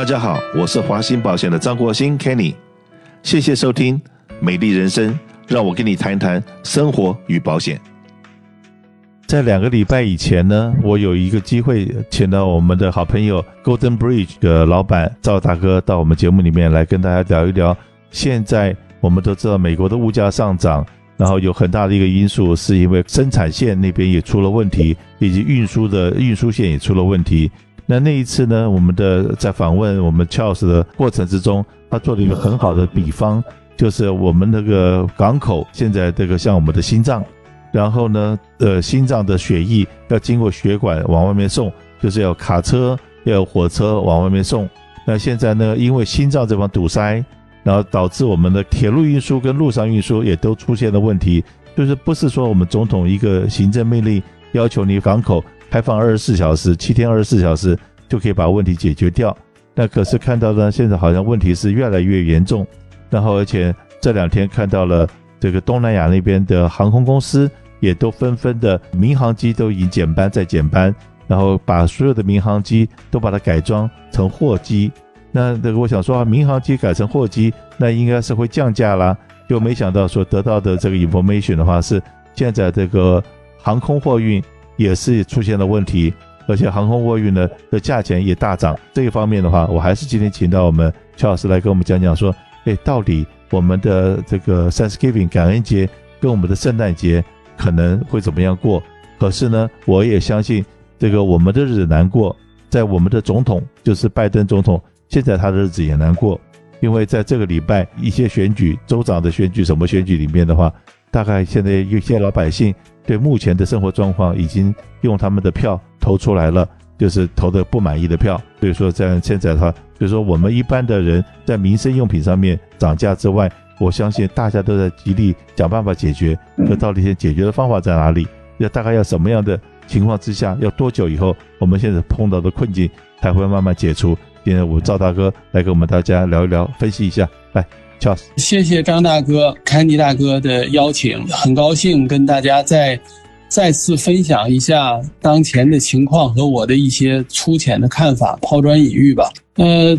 大家好，我是华兴保险的张国兴 Kenny，谢谢收听美丽人生，让我跟你谈一谈生活与保险。在两个礼拜以前呢，我有一个机会请到我们的好朋友 Golden Bridge 的老板赵大哥到我们节目里面来跟大家聊一聊。现在我们都知道美国的物价上涨，然后有很大的一个因素是因为生产线那边也出了问题，以及运输的运输线也出了问题。那那一次呢，我们的在访问我们 Charles 的过程之中，他做了一个很好的比方，就是我们那个港口现在这个像我们的心脏，然后呢，呃，心脏的血液要经过血管往外面送，就是要卡车要有火车往外面送。那现在呢，因为心脏这方堵塞，然后导致我们的铁路运输跟陆上运输也都出现了问题，就是不是说我们总统一个行政命令要求你港口。开放二十四小时，七天二十四小时就可以把问题解决掉。那可是看到呢，现在好像问题是越来越严重。然后而且这两天看到了这个东南亚那边的航空公司也都纷纷的民航机都已经减班再减班，然后把所有的民航机都把它改装成货机。那这个我想说啊，民航机改成货机，那应该是会降价啦。就没想到说得到的这个 information 的话是现在这个航空货运。也是出现了问题，而且航空货运呢的价钱也大涨。这一方面的话，我还是今天请到我们邱老师来跟我们讲讲，说，哎，到底我们的这个 Thanksgiving 感恩节跟我们的圣诞节可能会怎么样过？可是呢，我也相信这个我们的日子难过，在我们的总统就是拜登总统，现在他的日子也难过，因为在这个礼拜一些选举、州长的选举、什么选举里面的话，大概现在有些老百姓。对目前的生活状况，已经用他们的票投出来了，就是投的不满意的票。所以说，在现在的话，比如说我们一般的人在民生用品上面涨价之外，我相信大家都在极力想办法解决。那到底现在解决的方法在哪里？要大概要什么样的情况之下，要多久以后，我们现在碰到的困境才会慢慢解除？今天我赵大哥来跟我们大家聊一聊，分析一下，来。谢谢张大哥、凯尼大哥的邀请，很高兴跟大家再再次分享一下当前的情况和我的一些粗浅的看法，抛砖引玉吧。呃，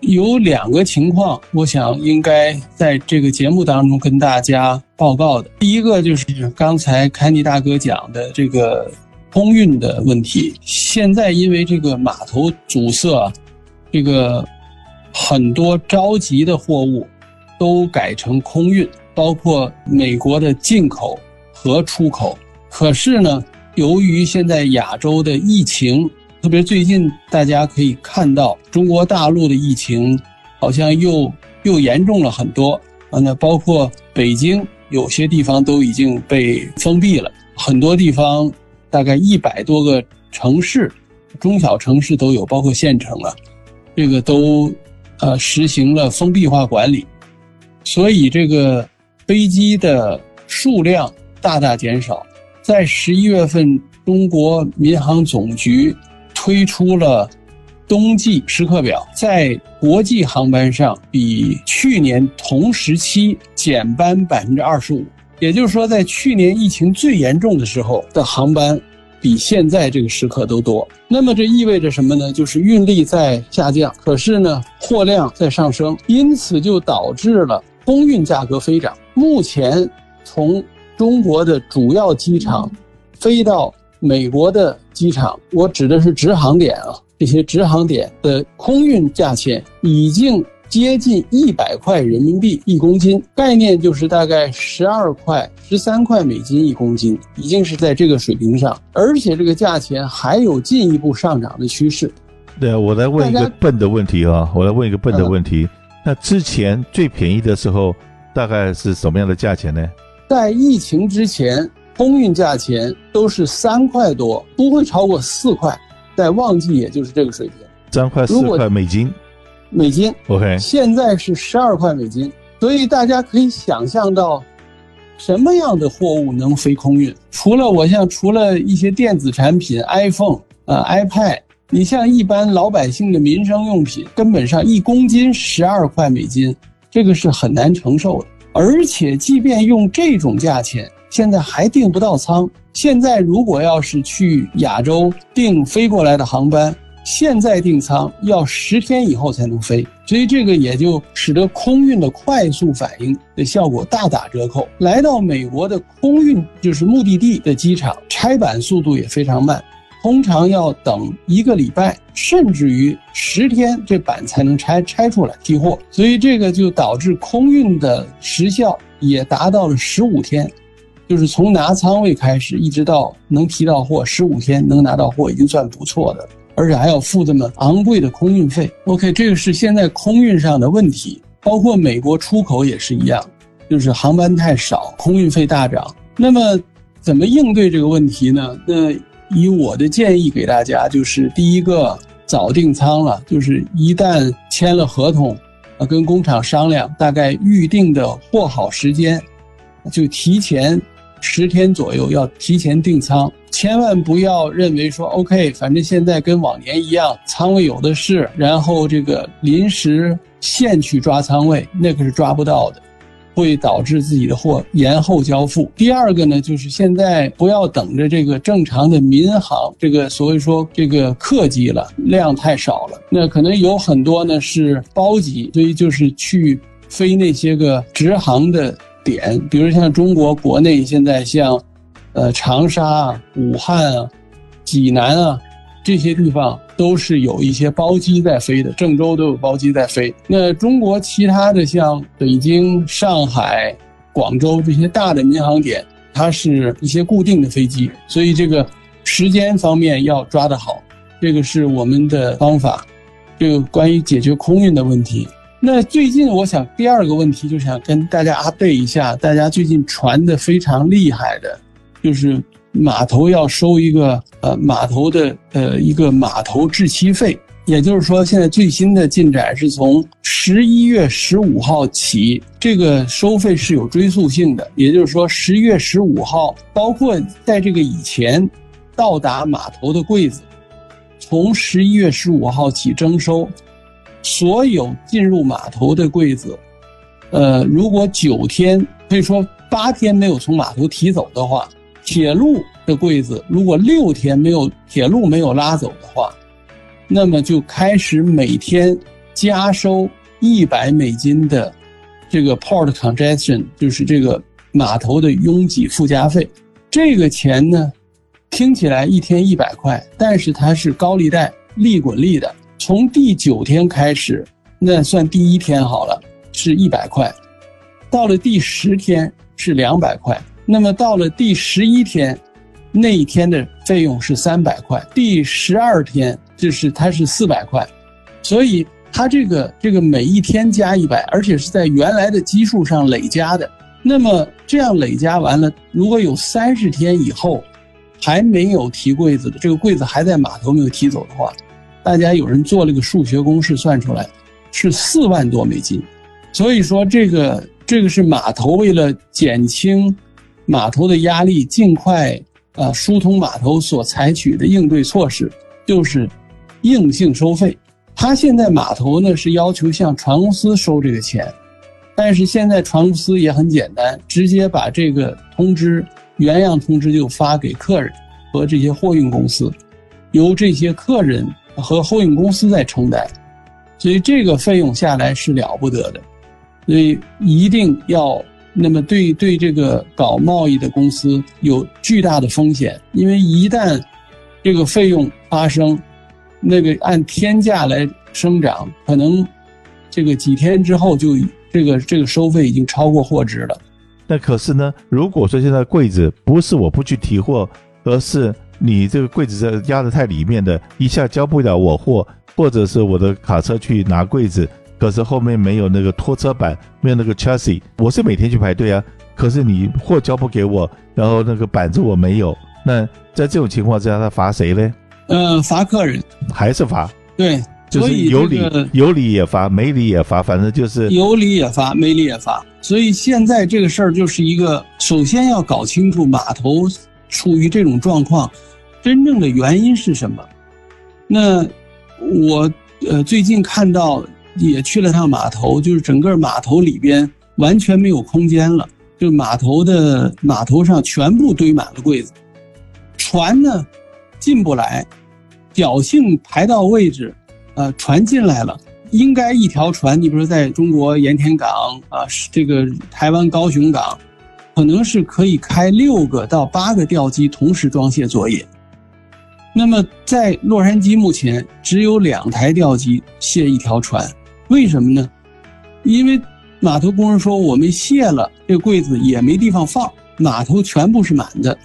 有两个情况，我想应该在这个节目当中跟大家报告的。第一个就是刚才凯尼大哥讲的这个空运的问题，现在因为这个码头阻塞，这个很多着急的货物。都改成空运，包括美国的进口和出口。可是呢，由于现在亚洲的疫情，特别最近大家可以看到中国大陆的疫情好像又又严重了很多啊。那包括北京有些地方都已经被封闭了，很多地方大概一百多个城市，中小城市都有，包括县城啊，这个都呃实行了封闭化管理。所以这个飞机的数量大大减少。在十一月份，中国民航总局推出了冬季时刻表，在国际航班上比去年同时期减班百分之二十五。也就是说，在去年疫情最严重的时候的航班，比现在这个时刻都多。那么这意味着什么呢？就是运力在下降，可是呢，货量在上升，因此就导致了。空运价格飞涨。目前，从中国的主要机场飞到美国的机场，我指的是直航点啊，这些直航点的空运价钱已经接近一百块人民币一公斤，概念就是大概十二块、十三块美金一公斤，已经是在这个水平上，而且这个价钱还有进一步上涨的趋势。对，我来问一个笨的问题啊，我来问一个笨的问题。那之前最便宜的时候，大概是什么样的价钱呢？在疫情之前，空运价钱都是三块多，不会超过四块。在旺季，也就是这个水平，三块四块美金。美金，OK。现在是十二块美金，所以大家可以想象到，什么样的货物能飞空运？除了我像除了一些电子产品，iPhone 呃 iPad。你像一般老百姓的民生用品，根本上一公斤十二块美金，这个是很难承受的。而且，即便用这种价钱，现在还订不到舱。现在如果要是去亚洲订飞过来的航班，现在订舱要十天以后才能飞，所以这个也就使得空运的快速反应的效果大打折扣。来到美国的空运就是目的地的机场，拆板速度也非常慢，通常要等一个礼拜，甚至于十天这板才能拆拆出来提货。所以这个就导致空运的时效也达到了十五天，就是从拿仓位开始一直到能提到货，十五天能拿到货已经算不错的。而且还要付这么昂贵的空运费。OK，这个是现在空运上的问题，包括美国出口也是一样，就是航班太少，空运费大涨。那么怎么应对这个问题呢？那以我的建议给大家，就是第一个早订仓了，就是一旦签了合同，啊，跟工厂商量，大概预定的货好时间，就提前十天左右要提前订仓。千万不要认为说 OK，反正现在跟往年一样，仓位有的是，然后这个临时现去抓仓位，那可是抓不到的，会导致自己的货延后交付。第二个呢，就是现在不要等着这个正常的民航，这个所谓说这个客机了，量太少了，那可能有很多呢是包机，所以就是去飞那些个直航的点，比如像中国国内现在像。呃，长沙啊、武汉啊、济南啊，这些地方都是有一些包机在飞的，郑州都有包机在飞。那中国其他的像北京、上海、广州这些大的民航点，它是一些固定的飞机，所以这个时间方面要抓得好，这个是我们的方法。这个关于解决空运的问题，那最近我想第二个问题就想跟大家阿对一下，大家最近传的非常厉害的。就是码头要收一个呃码头的呃一个码头滞期费，也就是说，现在最新的进展是从十一月十五号起，这个收费是有追溯性的。也就是说，十一月十五号，包括在这个以前到达码头的柜子，从十一月十五号起征收，所有进入码头的柜子，呃，如果九天可以说八天没有从码头提走的话。铁路的柜子，如果六天没有铁路没有拉走的话，那么就开始每天加收一百美金的这个 port congestion，就是这个码头的拥挤附加费。这个钱呢，听起来一天一百块，但是它是高利贷，利滚利的。从第九天开始，那算第一天好了，是一百块，到了第十天是两百块。那么到了第十一天，那一天的费用是三百块，第十二天就是它是四百块，所以它这个这个每一天加一百，而且是在原来的基数上累加的。那么这样累加完了，如果有三十天以后还没有提柜子的，这个柜子还在码头没有提走的话，大家有人做了个数学公式算出来，是四万多美金。所以说这个这个是码头为了减轻。码头的压力，尽快啊疏通码头所采取的应对措施，就是硬性收费。他现在码头呢是要求向船公司收这个钱，但是现在船公司也很简单，直接把这个通知原样通知就发给客人和这些货运公司，由这些客人和货运公司在承担，所以这个费用下来是了不得的，所以一定要。那么对对这个搞贸易的公司有巨大的风险，因为一旦这个费用发生，那个按天价来生长，可能这个几天之后就这个这个收费已经超过货值了。那可是呢，如果说现在柜子不是我不去提货，而是你这个柜子在压得太里面的，一下交不了我货，或者是我的卡车去拿柜子。可是后面没有那个拖车板，没有那个 chassis，我是每天去排队啊。可是你货交不给我，然后那个板子我没有，那在这种情况之下，他罚谁呢？嗯、呃，罚客人，还是罚？对，就是有理、这个、有理也罚，没理也罚，反正就是有理也罚，没理也罚。所以现在这个事儿就是一个，首先要搞清楚码头处于这种状况，真正的原因是什么。那我呃最近看到。也去了趟码头，就是整个码头里边完全没有空间了，就码头的码头上全部堆满了柜子，船呢进不来，侥幸排到位置，呃，船进来了，应该一条船，你比如说在中国盐田港啊，这个台湾高雄港，可能是可以开六个到八个吊机同时装卸作业。那么在洛杉矶目前只有两台吊机卸一条船，为什么呢？因为码头工人说，我们卸了这柜子也没地方放，码头全部是满的。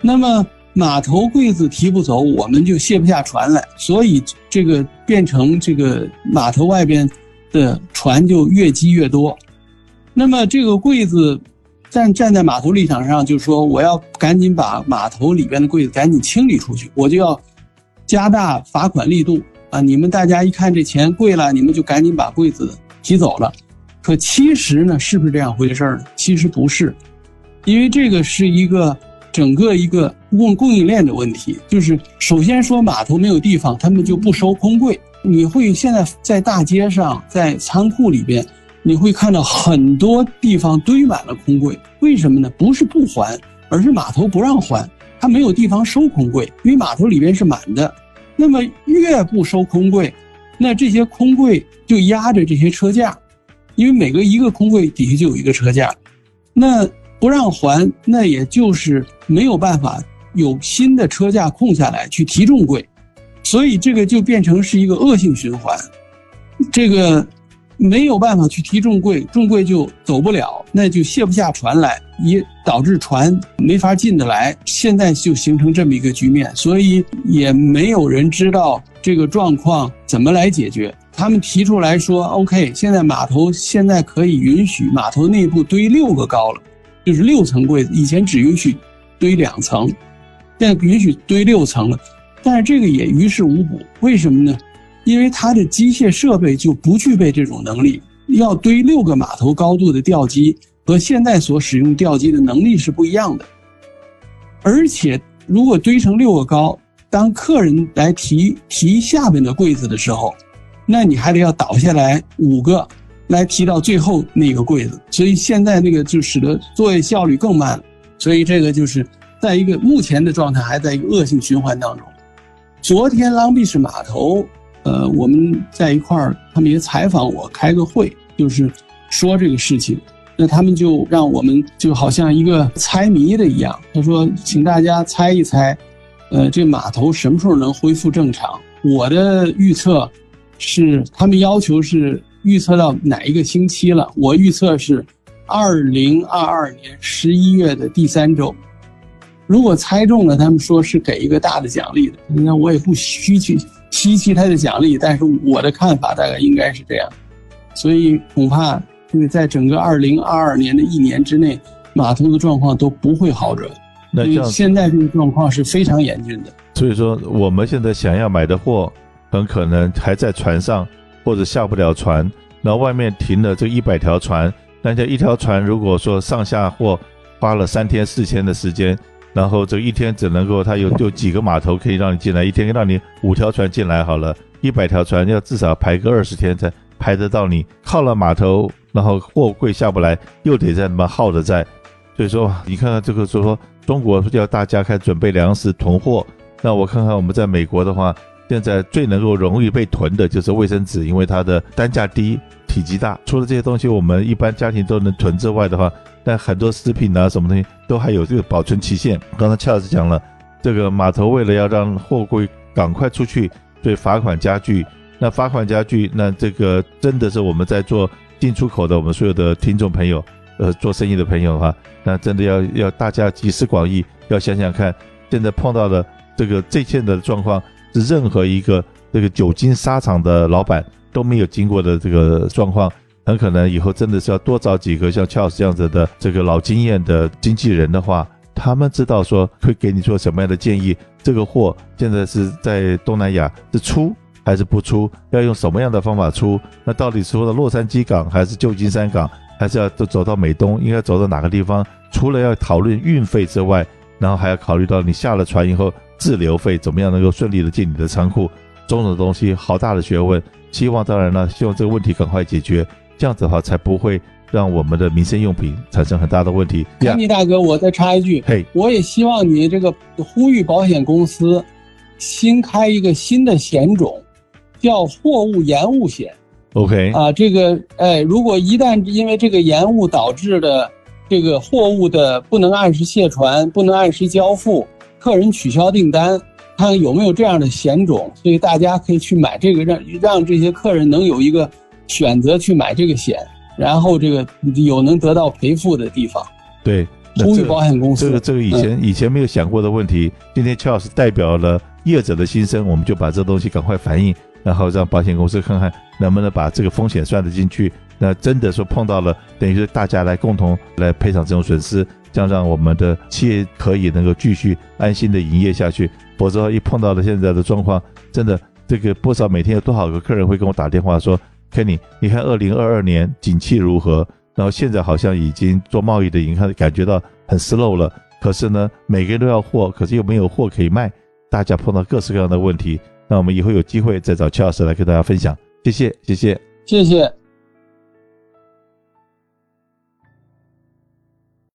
那么码头柜子提不走，我们就卸不下船来，所以这个变成这个码头外边的船就越积越多。那么这个柜子。站站在码头立场上，就说我要赶紧把码头里边的柜子赶紧清理出去，我就要加大罚款力度啊！你们大家一看这钱贵了，你们就赶紧把柜子提走了。可其实呢，是不是这样回事呢？其实不是，因为这个是一个整个一个供供应链的问题。就是首先说码头没有地方，他们就不收空柜。你会现在在大街上，在仓库里边。你会看到很多地方堆满了空柜，为什么呢？不是不还，而是码头不让还，它没有地方收空柜，因为码头里边是满的。那么越不收空柜，那这些空柜就压着这些车架，因为每个一个空柜底下就有一个车架，那不让还，那也就是没有办法有新的车架空下来去提重柜，所以这个就变成是一个恶性循环，这个。没有办法去提重柜，重柜就走不了，那就卸不下船来，也导致船没法进得来。现在就形成这么一个局面，所以也没有人知道这个状况怎么来解决。他们提出来说：“OK，现在码头现在可以允许码头内部堆六个高了，就是六层柜子，以前只允许堆两层，现在允许堆六层了。但是这个也于事无补，为什么呢？”因为它的机械设备就不具备这种能力，要堆六个码头高度的吊机，和现在所使用吊机的能力是不一样的。而且，如果堆成六个高，当客人来提提下面的柜子的时候，那你还得要倒下来五个，来提到最后那个柜子。所以现在那个就使得作业效率更慢了。所以这个就是在一个目前的状态还在一个恶性循环当中。昨天 Long Beach 码头。呃，我们在一块儿，他们也采访我，开个会，就是说这个事情。那他们就让我们就好像一个猜谜的一样，他说，请大家猜一猜，呃，这码头什么时候能恢复正常？我的预测是，他们要求是预测到哪一个星期了？我预测是二零二二年十一月的第三周。如果猜中了，他们说是给一个大的奖励的。那我也不虚去。稀奇他的奖励，但是我的看法大概应该是这样，所以恐怕这个在整个二零二二年的一年之内，码头的状况都不会好转。那现在这个状况是非常严峻的。所以说，我们现在想要买的货，很可能还在船上，或者下不了船。然后外面停了这一百条船，那这一条船如果说上下货花了三天四天的时间。然后这一天只能够，它有有几个码头可以让你进来，一天让你五条船进来好了，一百条船要至少排个二十天才排得到你。靠了码头，然后货柜下不来，又得在那么耗着在。所以说，你看看这个，就说中国要大家开始准备粮食囤货，那我看看我们在美国的话，现在最能够容易被囤的就是卫生纸，因为它的单价低，体积大。除了这些东西我们一般家庭都能囤之外的话，但很多食品啊，什么东西都还有这个保存期限。刚才恰老师讲了，这个码头为了要让货柜赶快出去，所以罚款加剧。那罚款加剧，那这个真的是我们在做进出口的，我们所有的听众朋友，呃，做生意的朋友哈，那真的要要大家集思广益，要想想看，现在碰到的这个这件的状况，是任何一个这个久经沙场的老板都没有经过的这个状况。很可能以后真的是要多找几个像 Charles 这样子的这个老经验的经纪人的话，他们知道说会给你做什么样的建议。这个货现在是在东南亚是出还是不出？要用什么样的方法出？那到底是说到洛杉矶港还是旧金山港，还是要走走到美东？应该走到哪个地方？除了要讨论运费之外，然后还要考虑到你下了船以后滞留费怎么样能够顺利的进你的仓库，种种东西好大的学问。希望当然了，希望这个问题赶快解决。这样子的话，才不会让我们的民生用品产生很大的问题。安妮大哥，我再插一句，嘿，我也希望你这个呼吁保险公司，新开一个新的险种，叫货物延误险。OK 啊，这个哎，如果一旦因为这个延误导致的这个货物的不能按时卸船、不能按时交付，客人取消订单，看看有没有这样的险种，所以大家可以去买这个，让让这些客人能有一个选择去买这个险，然后这个有能得到赔付的地方。对，呼吁保险公司。这个这个以前、嗯、以前没有想过的问题，今天邱老师代表了业者的心声，我们就把这东西赶快反映。然后让保险公司看看能不能把这个风险算得进去。那真的说碰到了，等于是大家来共同来赔偿这种损失，这样让我们的企业可以能够继续安心的营业下去。否则一碰到了现在的状况，真的这个不知道每天有多少个客人会跟我打电话说：“Kenny，你看二零二二年景气如何？然后现在好像已经做贸易的银行感觉到很 slow 了。可是呢，每个人都要货，可是又没有货可以卖，大家碰到各式各样的问题。”那我们以后有机会再找邱老师来跟大家分享，谢谢，谢谢，谢谢。